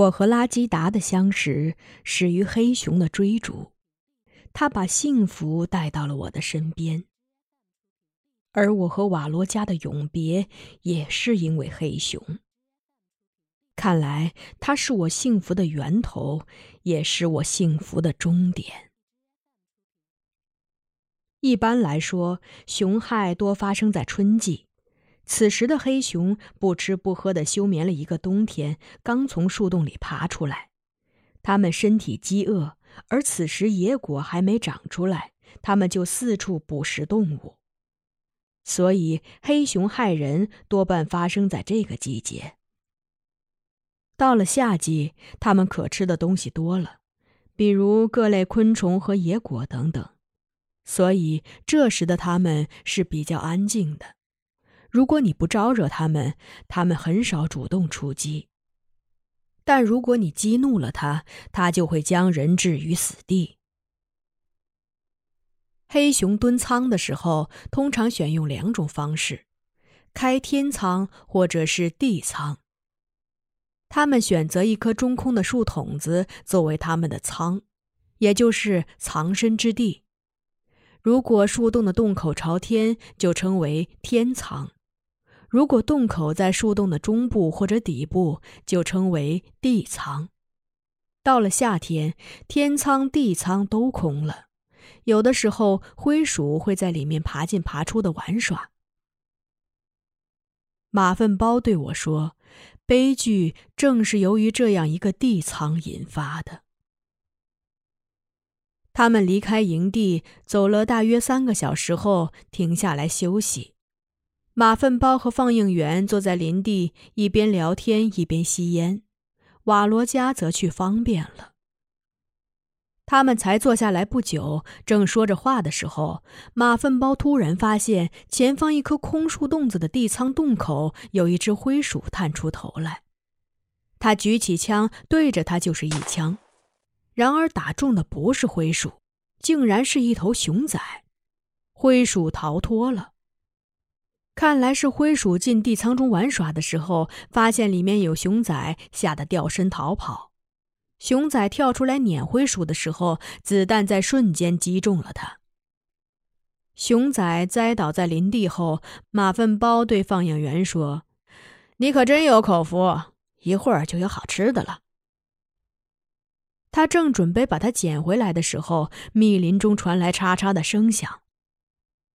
我和拉基达的相识始于黑熊的追逐，他把幸福带到了我的身边。而我和瓦罗加的永别也是因为黑熊。看来他是我幸福的源头，也是我幸福的终点。一般来说，熊害多发生在春季，此时的黑熊不吃不喝的休眠了一个冬天，刚从树洞里爬出来，它们身体饥饿，而此时野果还没长出来，它们就四处捕食动物。所以，黑熊害人多半发生在这个季节。到了夏季，它们可吃的东西多了，比如各类昆虫和野果等等，所以这时的它们是比较安静的。如果你不招惹它们，它们很少主动出击；但如果你激怒了它，它就会将人置于死地。黑熊蹲仓的时候，通常选用两种方式：开天仓或者是地仓。他们选择一棵中空的树筒子作为他们的仓，也就是藏身之地。如果树洞的洞口朝天，就称为天仓；如果洞口在树洞的中部或者底部，就称为地仓。到了夏天，天仓、地仓都空了。有的时候，灰鼠会在里面爬进爬出的玩耍。马粪包对我说：“悲剧正是由于这样一个地仓引发的。”他们离开营地，走了大约三个小时后，停下来休息。马粪包和放映员坐在林地，一边聊天一边吸烟。瓦罗加则去方便了。他们才坐下来不久，正说着话的时候，马粪包突然发现前方一棵空树洞子的地仓洞口有一只灰鼠探出头来。他举起枪对着它就是一枪，然而打中的不是灰鼠，竟然是一头熊仔。灰鼠逃脱了。看来是灰鼠进地仓中玩耍的时候，发现里面有熊仔，吓得掉身逃跑。熊仔跳出来撵灰鼠的时候，子弹在瞬间击中了他。熊仔栽倒在林地后，马粪包对放映员说：“你可真有口福，一会儿就有好吃的了。”他正准备把它捡回来的时候，密林中传来嚓嚓的声响。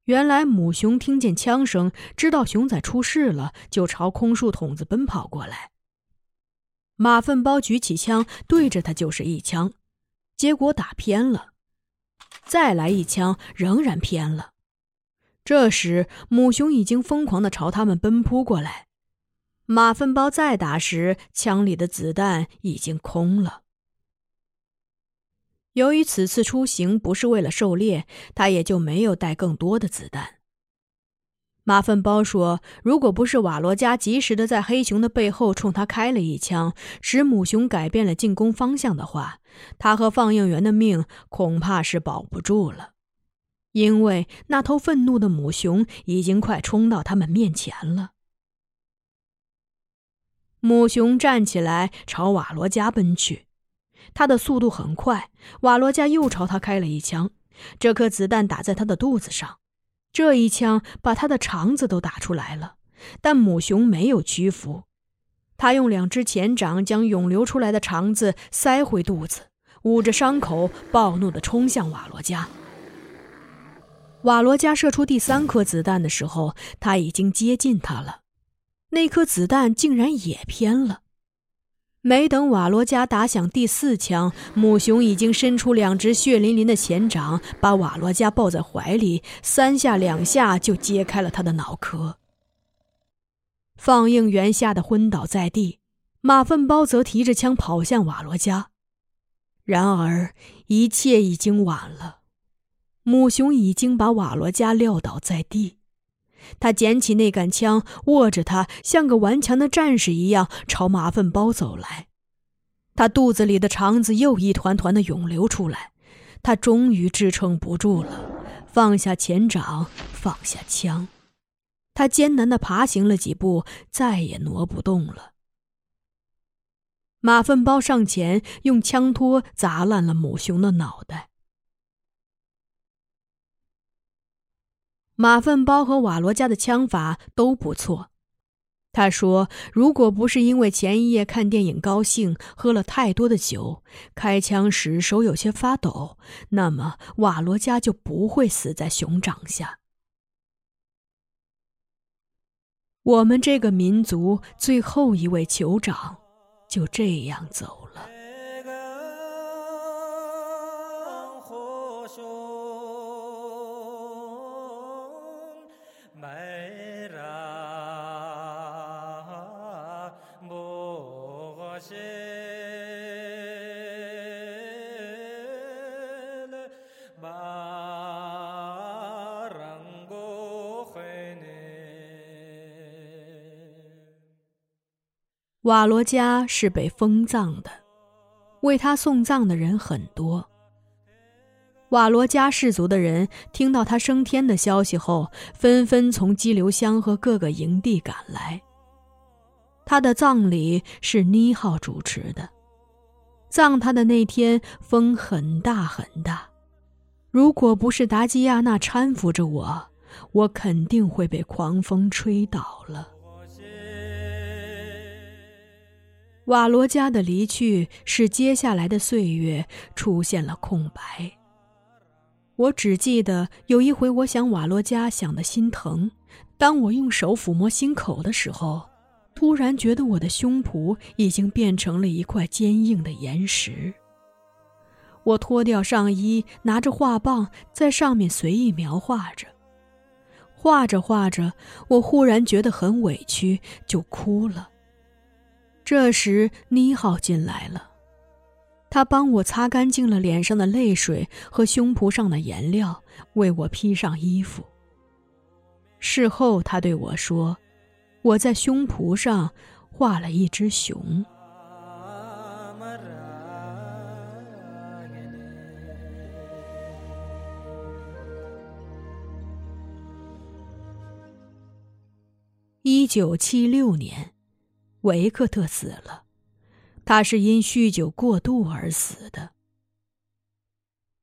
原来母熊听见枪声，知道熊仔出事了，就朝空树筒子奔跑过来。马粪包举起枪对着他就是一枪，结果打偏了，再来一枪仍然偏了。这时母熊已经疯狂的朝他们奔扑过来，马粪包再打时，枪里的子弹已经空了。由于此次出行不是为了狩猎，他也就没有带更多的子弹。马粪包说：“如果不是瓦罗加及时的在黑熊的背后冲他开了一枪，使母熊改变了进攻方向的话，他和放映员的命恐怕是保不住了，因为那头愤怒的母熊已经快冲到他们面前了。”母熊站起来朝瓦罗加奔去，他的速度很快。瓦罗加又朝他开了一枪，这颗子弹打在他的肚子上。这一枪把他的肠子都打出来了，但母熊没有屈服，他用两只前掌将涌流出来的肠子塞回肚子，捂着伤口，暴怒地冲向瓦罗加。瓦罗加射出第三颗子弹的时候，他已经接近他了，那颗子弹竟然也偏了。没等瓦罗加打响第四枪，母熊已经伸出两只血淋淋的前掌，把瓦罗加抱在怀里，三下两下就揭开了他的脑壳。放映员吓得昏倒在地，马粪包则提着枪跑向瓦罗加。然而一切已经晚了，母熊已经把瓦罗加撂倒在地。他捡起那杆枪，握着它，像个顽强的战士一样朝马粪包走来。他肚子里的肠子又一团团的涌流出来，他终于支撑不住了，放下前掌，放下枪。他艰难地爬行了几步，再也挪不动了。马粪包上前用枪托砸烂了母熊的脑袋。马粪包和瓦罗加的枪法都不错。他说：“如果不是因为前一夜看电影高兴，喝了太多的酒，开枪时手有些发抖，那么瓦罗加就不会死在熊掌下。”我们这个民族最后一位酋长就这样走了。瓦罗加是被封葬的，为他送葬的人很多。瓦罗加氏族的人听到他升天的消息后，纷纷从激流乡和各个营地赶来。他的葬礼是妮浩主持的。葬他的那天风很大很大，如果不是达基亚娜搀扶着我，我肯定会被狂风吹倒了。瓦罗加的离去，使接下来的岁月出现了空白。我只记得有一回，我想瓦罗加想的心疼。当我用手抚摸心口的时候，突然觉得我的胸脯已经变成了一块坚硬的岩石。我脱掉上衣，拿着画棒在上面随意描画着。画着画着，我忽然觉得很委屈，就哭了。这时，妮浩进来了，他帮我擦干净了脸上的泪水和胸脯上的颜料，为我披上衣服。事后，他对我说：“我在胸脯上画了一只熊。”一九七六年。维克特死了，他是因酗酒过度而死的。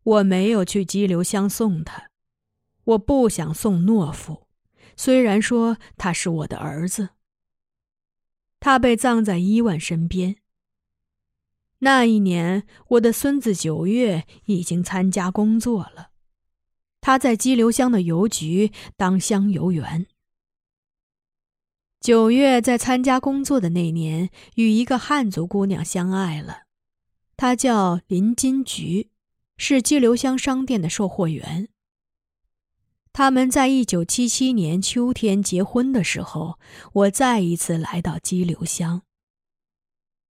我没有去激流乡送他，我不想送懦夫，虽然说他是我的儿子。他被葬在伊万身边。那一年，我的孙子九月已经参加工作了，他在激流乡的邮局当乡邮员。九月在参加工作的那年，与一个汉族姑娘相爱了，她叫林金菊，是激流乡商店的售货员。他们在一九七七年秋天结婚的时候，我再一次来到激流乡。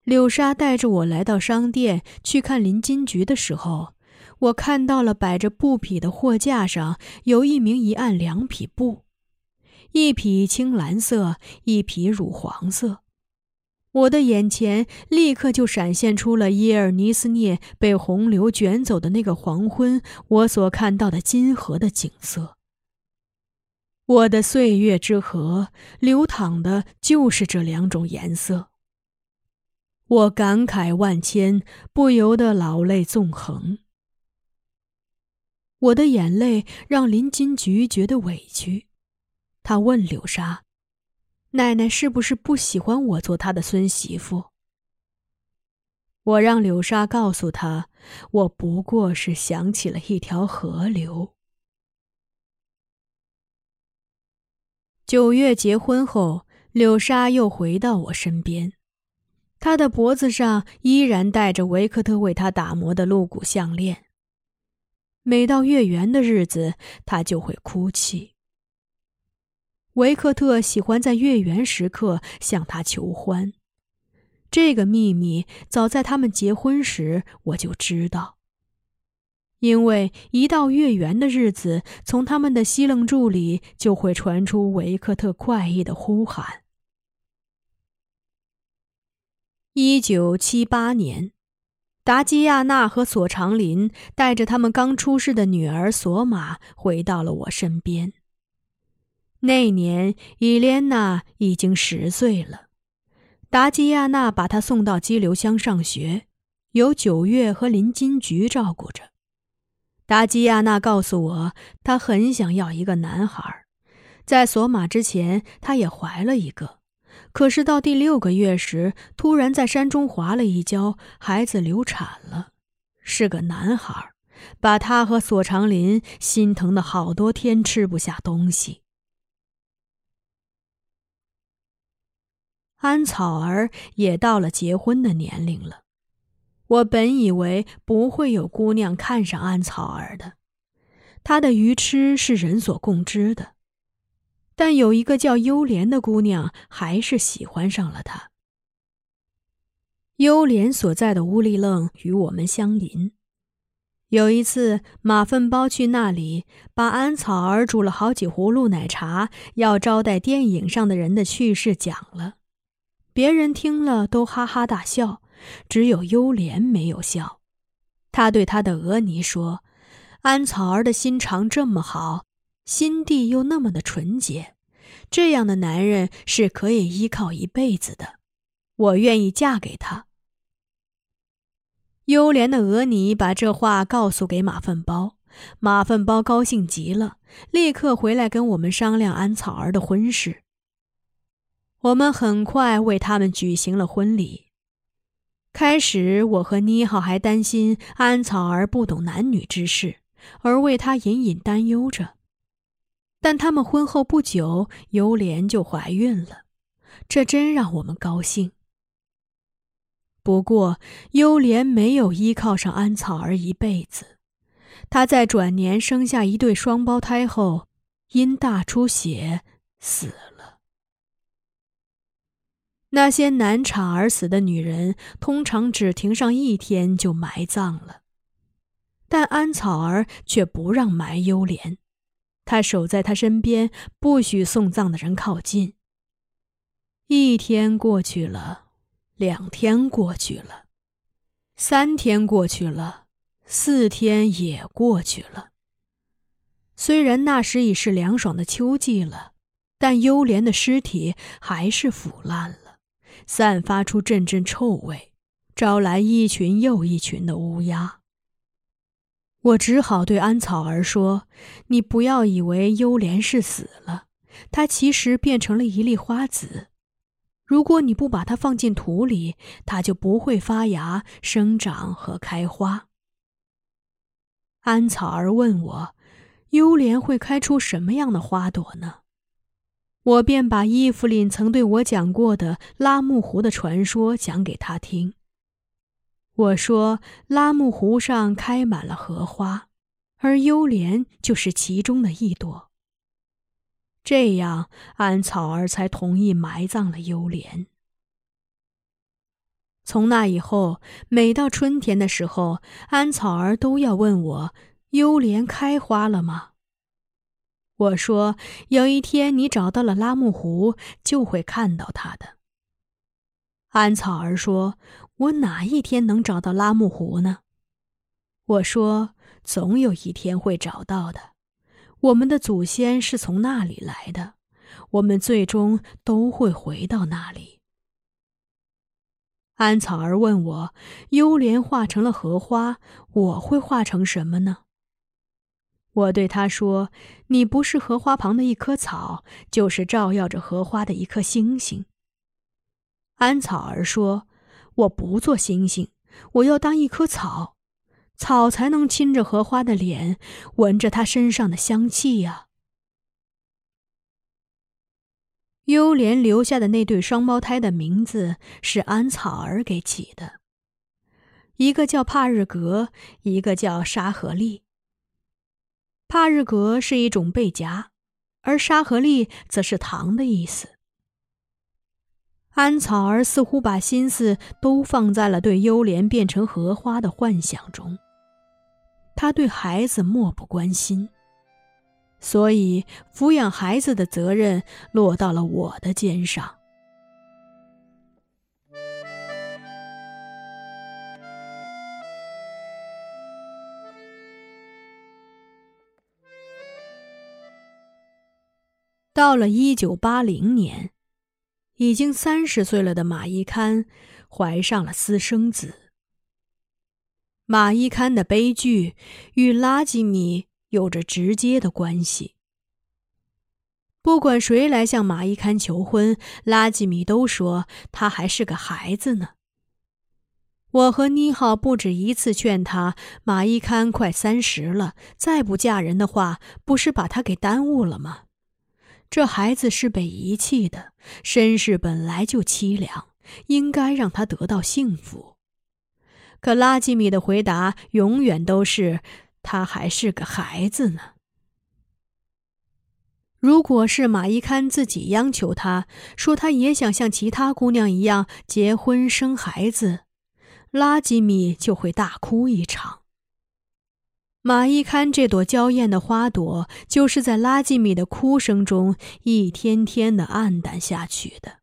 柳莎带着我来到商店去看林金菊的时候，我看到了摆着布匹的货架上有一名一案两匹布。一匹青蓝色，一匹乳黄色，我的眼前立刻就闪现出了耶尔尼斯涅被洪流卷走的那个黄昏，我所看到的金河的景色。我的岁月之河流淌的就是这两种颜色。我感慨万千，不由得老泪纵横。我的眼泪让林金菊觉得委屈。他问柳莎：“奶奶是不是不喜欢我做她的孙媳妇？”我让柳莎告诉他：“我不过是想起了一条河流。”九月结婚后，柳莎又回到我身边，她的脖子上依然戴着维克特为她打磨的鹿骨项链。每到月圆的日子，她就会哭泣。维克特喜欢在月圆时刻向她求欢，这个秘密早在他们结婚时我就知道。因为一到月圆的日子，从他们的西楞柱里就会传出维克特快意的呼喊。一九七八年，达基亚娜和索长林带着他们刚出世的女儿索玛回到了我身边。那年，伊莲娜已经十岁了，达基亚娜把她送到激流乡上学，由九月和林金菊照顾着。达基亚娜告诉我，她很想要一个男孩，在索马之前，她也怀了一个，可是到第六个月时，突然在山中滑了一跤，孩子流产了，是个男孩，把她和索长林心疼的好多天吃不下东西。安草儿也到了结婚的年龄了。我本以为不会有姑娘看上安草儿的，她的愚痴是人所共知的。但有一个叫幽莲的姑娘还是喜欢上了他。幽莲所在的乌力楞与我们相邻。有一次，马粪包去那里，把安草儿煮了好几葫芦奶茶，要招待电影上的人的趣事讲了。别人听了都哈哈大笑。只有幽莲没有笑，他对他的额尼说：“安草儿的心肠这么好，心地又那么的纯洁，这样的男人是可以依靠一辈子的，我愿意嫁给他。”幽莲的额尼把这话告诉给马粪包，马粪包高兴极了，立刻回来跟我们商量安草儿的婚事。我们很快为他们举行了婚礼。开始，我和妮浩还担心安草儿不懂男女之事，而为他隐隐担忧着。但他们婚后不久，尤莲就怀孕了，这真让我们高兴。不过，幽莲没有依靠上安草儿一辈子，她在转年生下一对双胞胎后，因大出血死了。那些难产而死的女人，通常只停上一天就埋葬了，但安草儿却不让埋幽莲，他守在她身边，不许送葬的人靠近。一天过去了，两天过去了，三天过去了，四天也过去了。虽然那时已是凉爽的秋季了，但幽莲的尸体还是腐烂了。散发出阵阵臭味，招来一群又一群的乌鸦。我只好对安草儿说：“你不要以为幽莲是死了，它其实变成了一粒花籽。如果你不把它放进土里，它就不会发芽、生长和开花。”安草儿问我：“幽莲会开出什么样的花朵呢？”我便把伊芙琳曾对我讲过的拉木湖的传说讲给他听。我说，拉木湖上开满了荷花，而幽莲就是其中的一朵。这样，安草儿才同意埋葬了幽莲。从那以后，每到春天的时候，安草儿都要问我：幽莲开花了吗？我说：“有一天你找到了拉木湖，就会看到它的。”安草儿说：“我哪一天能找到拉木湖呢？”我说：“总有一天会找到的。我们的祖先是从那里来的，我们最终都会回到那里。”安草儿问我：“幽莲化成了荷花，我会化成什么呢？”我对他说：“你不是荷花旁的一棵草，就是照耀着荷花的一颗星星。”安草儿说：“我不做星星，我要当一棵草，草才能亲着荷花的脸，闻着它身上的香气呀。”幽莲留下的那对双胞胎的名字是安草儿给起的，一个叫帕日格，一个叫沙和利。帕日格是一种贝夹，而沙和利则是糖的意思。安草儿似乎把心思都放在了对幽莲变成荷花的幻想中，他对孩子漠不关心，所以抚养孩子的责任落到了我的肩上。到了一九八零年，已经三十岁了的马伊堪怀上了私生子。马伊堪的悲剧与拉吉米有着直接的关系。不管谁来向马伊堪求婚，拉吉米都说他还是个孩子呢。我和妮浩不止一次劝他，马伊堪快三十了，再不嫁人的话，不是把他给耽误了吗？这孩子是被遗弃的，身世本来就凄凉，应该让他得到幸福。可拉吉米的回答永远都是：“他还是个孩子呢。”如果是马伊堪自己央求他说他也想像其他姑娘一样结婚生孩子，拉吉米就会大哭一场。马一堪这朵娇艳的花朵，就是在拉吉米的哭声中一天天的暗淡下去的。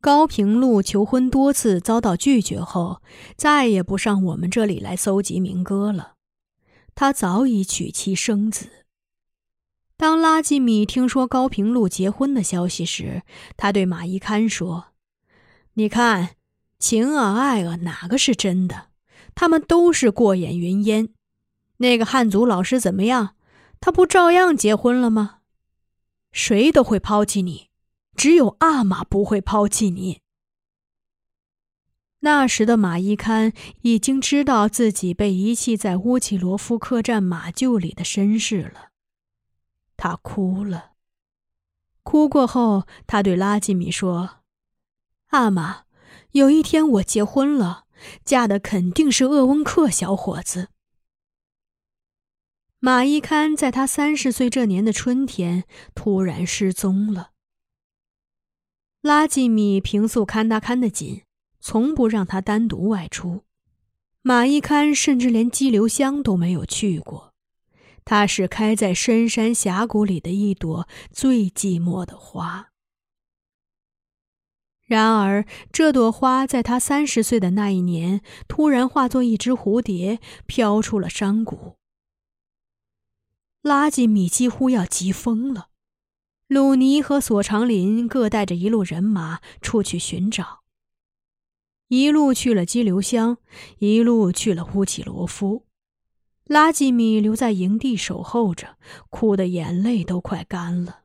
高平路求婚多次遭到拒绝后，再也不上我们这里来搜集民歌了。他早已娶妻生子。当拉吉米听说高平路结婚的消息时，他对马一堪说：“你看，情啊爱啊，哪个是真的？”他们都是过眼云烟。那个汉族老师怎么样？他不照样结婚了吗？谁都会抛弃你，只有阿玛不会抛弃你。那时的马伊堪已经知道自己被遗弃在乌奇罗夫客栈马厩里的身世了。他哭了。哭过后，他对拉吉米说：“阿玛，有一天我结婚了。”嫁的肯定是鄂温克小伙子。马伊堪在他三十岁这年的春天突然失踪了。拉吉米平素看他看得紧，从不让他单独外出。马伊堪甚至连激流乡都没有去过，它是开在深山峡谷里的一朵最寂寞的花。然而，这朵花在他三十岁的那一年，突然化作一只蝴蝶，飘出了山谷。拉吉米几乎要急疯了。鲁尼和索长林各带着一路人马出去寻找，一路去了激流乡，一路去了乌奇罗夫。拉吉米留在营地守候着，哭的眼泪都快干了，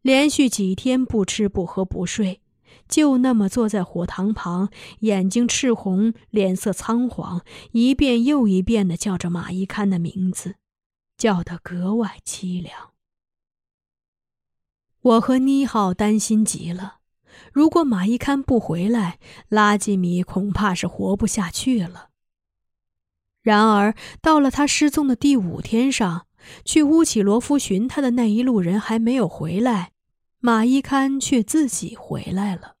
连续几天不吃不喝不睡。就那么坐在火塘旁，眼睛赤红，脸色苍黄，一遍又一遍地叫着马伊堪的名字，叫得格外凄凉。我和妮浩担心极了，如果马伊堪不回来，拉吉米恐怕是活不下去了。然而，到了他失踪的第五天上，去乌起罗夫寻他的那一路人还没有回来，马伊堪却自己回来了。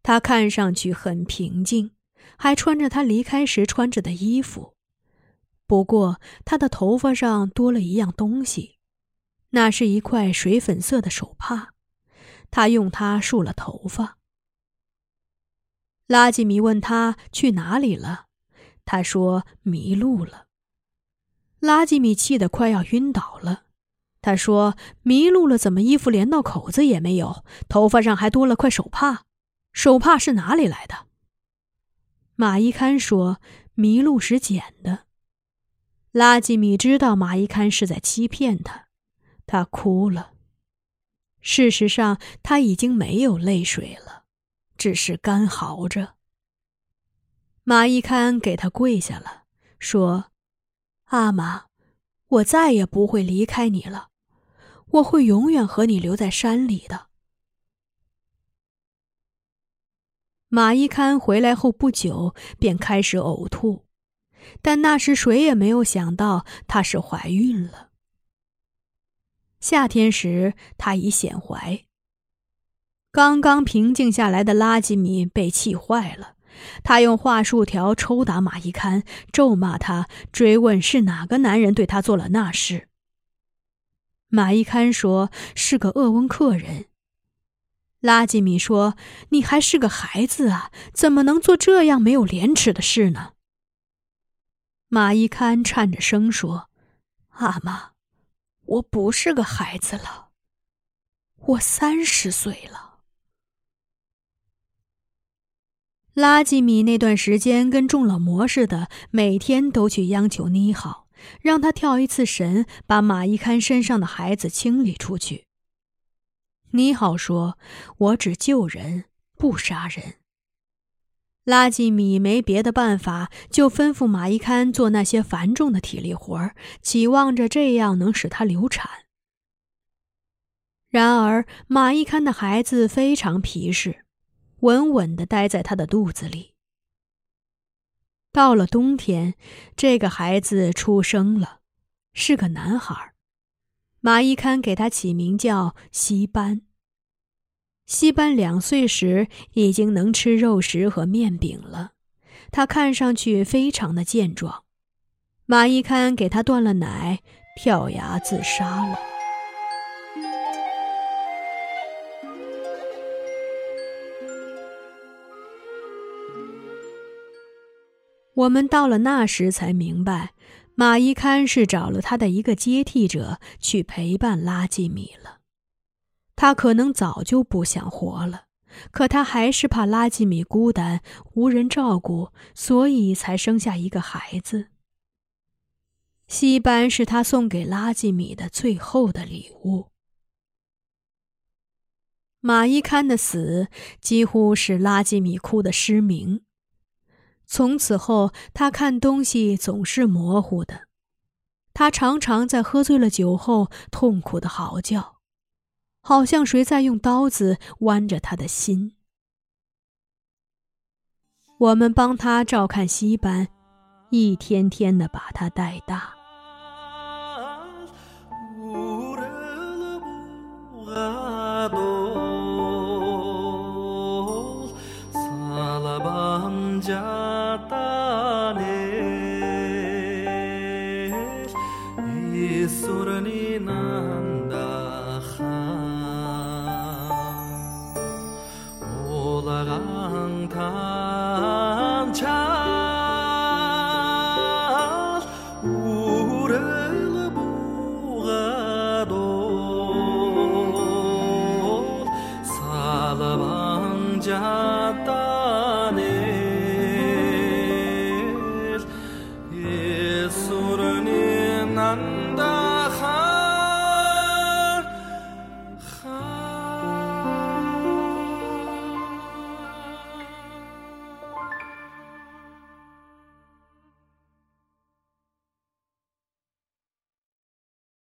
他看上去很平静，还穿着他离开时穿着的衣服。不过，他的头发上多了一样东西，那是一块水粉色的手帕。他用它束了头发。拉吉米问他去哪里了，他说迷路了。拉吉米气得快要晕倒了。他说迷路了，怎么衣服连道口子也没有，头发上还多了块手帕？手帕是哪里来的？马伊堪说：“迷路时捡的。”拉吉米知道马伊堪是在欺骗他，他哭了。事实上，他已经没有泪水了，只是干嚎着。马伊堪给他跪下了，说：“阿玛，我再也不会离开你了，我会永远和你留在山里的。”马伊堪回来后不久便开始呕吐，但那时谁也没有想到她是怀孕了。夏天时，她已显怀。刚刚平静下来的拉吉米被气坏了，他用桦树条抽打马伊堪，咒骂他，追问是哪个男人对他做了那事。马伊堪说是个鄂温克人。拉吉米说：“你还是个孩子啊，怎么能做这样没有廉耻的事呢？”马伊堪颤着声说：“阿妈，我不是个孩子了，我三十岁了。拉吉米那段时间跟中了魔似的，每天都去央求妮好，让他跳一次神，把马一堪身上的孩子清理出去。你好说：“我只救人，不杀人。”拉吉米没别的办法，就吩咐马一堪做那些繁重的体力活儿，期望着这样能使他流产。然而，马一堪的孩子非常皮实。稳稳地待在他的肚子里。到了冬天，这个孩子出生了，是个男孩。马伊堪给他起名叫西班。西班两岁时已经能吃肉食和面饼了，他看上去非常的健壮。马伊堪给他断了奶，跳崖自杀了。我们到了那时才明白，马伊堪是找了他的一个接替者去陪伴拉吉米了。他可能早就不想活了，可他还是怕拉吉米孤单无人照顾，所以才生下一个孩子。西班是他送给拉吉米的最后的礼物。马伊堪的死几乎使拉吉米哭得失明。从此后，他看东西总是模糊的。他常常在喝醉了酒后痛苦的嚎叫，好像谁在用刀子剜着他的心。我们帮他照看西班，一天天的把他带大。